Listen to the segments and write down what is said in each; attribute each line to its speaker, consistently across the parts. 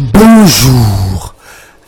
Speaker 1: Bonjour.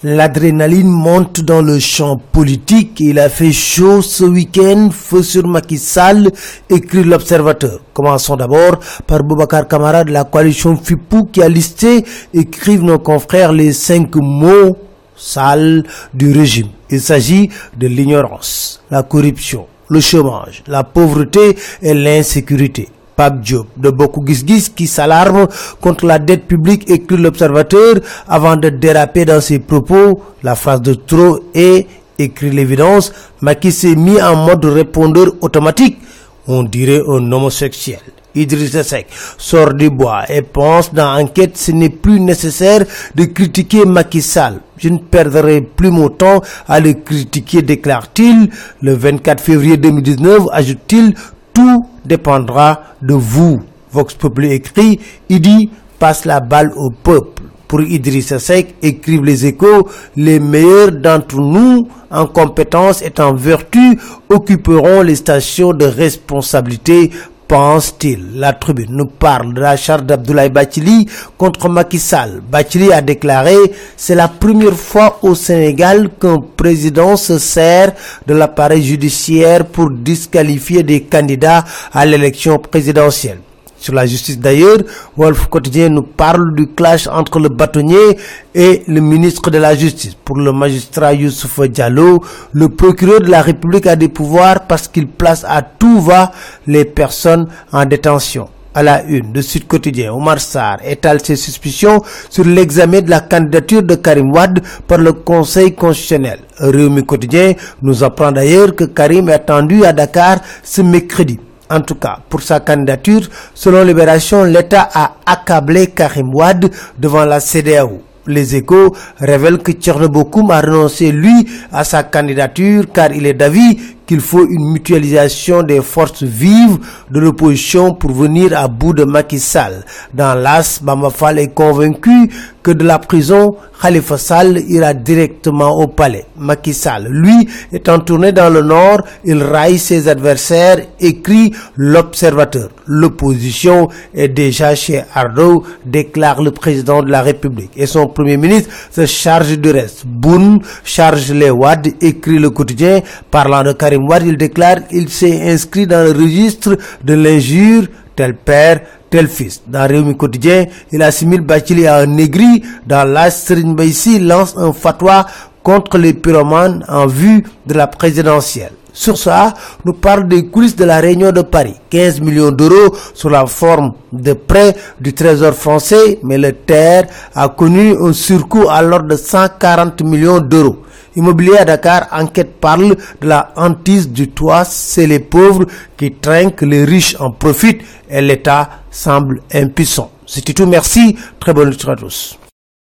Speaker 1: L'adrénaline monte dans le champ politique. Il a fait chaud ce week-end. Feu sur Macky Sall, écrit l'Observateur. Commençons d'abord par Boubacar Camara de la coalition FIPOU qui a listé, écrivent nos confrères, les cinq mots sales du régime. Il s'agit de l'ignorance, la corruption, le chômage, la pauvreté et l'insécurité. De Boku Gisgis qui s'alarme contre la dette publique écrit l'observateur avant de déraper dans ses propos la phrase de trop et écrit l'évidence Macky s'est mis en mode répondeur automatique on dirait un homosexuel Idrissa Seck sort du bois et pense dans enquête ce n'est plus nécessaire de critiquer Macky Sall. Je ne perdrai plus mon temps à le critiquer, déclare-t-il. Le 24 février 2019, ajoute-t-il, tout dépendra de vous. Vox Populi écrit, il dit, passe la balle au peuple. Pour Idrissa Seck, écrivent les échos, les meilleurs d'entre nous, en compétence et en vertu, occuperont les stations de responsabilité pense-t-il La tribune nous parle de la charte d'Abdoulaye Bachili contre Macky Sall. Bachili a déclaré « C'est la première fois au Sénégal qu'un président se sert de l'appareil judiciaire pour disqualifier des candidats à l'élection présidentielle ». Sur la justice d'ailleurs, Wolf Quotidien nous parle du clash entre le bâtonnier et le ministre de la Justice. Pour le magistrat Youssouf Diallo, le procureur de la République a des pouvoirs parce qu'il place à tout va les personnes en détention. À la une de Sud Quotidien, Omar Sarr étale ses suspicions sur l'examen de la candidature de Karim Wad par le Conseil constitutionnel. Réumi Quotidien nous apprend d'ailleurs que Karim est attendu à Dakar ce mercredi. En tout cas, pour sa candidature, selon Libération, l'État a accablé Karim Wad devant la CDAO. Les échos révèlent que Tchernobokoum a renoncé, lui, à sa candidature car il est d'avis qu'il faut une mutualisation des forces vives de l'opposition pour venir à bout de Macky Sall. Dans l'As, Bamafal est convaincu que de la prison, Khalifa Sall ira directement au palais. Macky Sall, lui, étant tourné dans le nord, il raille ses adversaires, écrit l'observateur. L'opposition est déjà chez Ardo, déclare le président de la République. Et son premier ministre se charge du reste. Boun charge les Wad, écrit le quotidien, parlant de Karim Il déclare il s'est inscrit dans le registre de l'injure tel père, tel fils. Dans Réumi Quotidien, il assimile Bachili à un négri. Dans l'Astrin Baïsi, lance un fatwa contre les pyromanes en vue de la présidentielle. Sur ça, nous parle des coulisses de la Réunion de Paris. 15 millions d'euros sous la forme de prêts du Trésor français, mais le TER a connu un surcoût à l'ordre de 140 millions d'euros. Immobilier à Dakar, enquête parle de la hantise du toit, c'est les pauvres qui trinquent, les riches en profitent et l'État semble impuissant. C'était tout, merci, très bonne nuit à tous.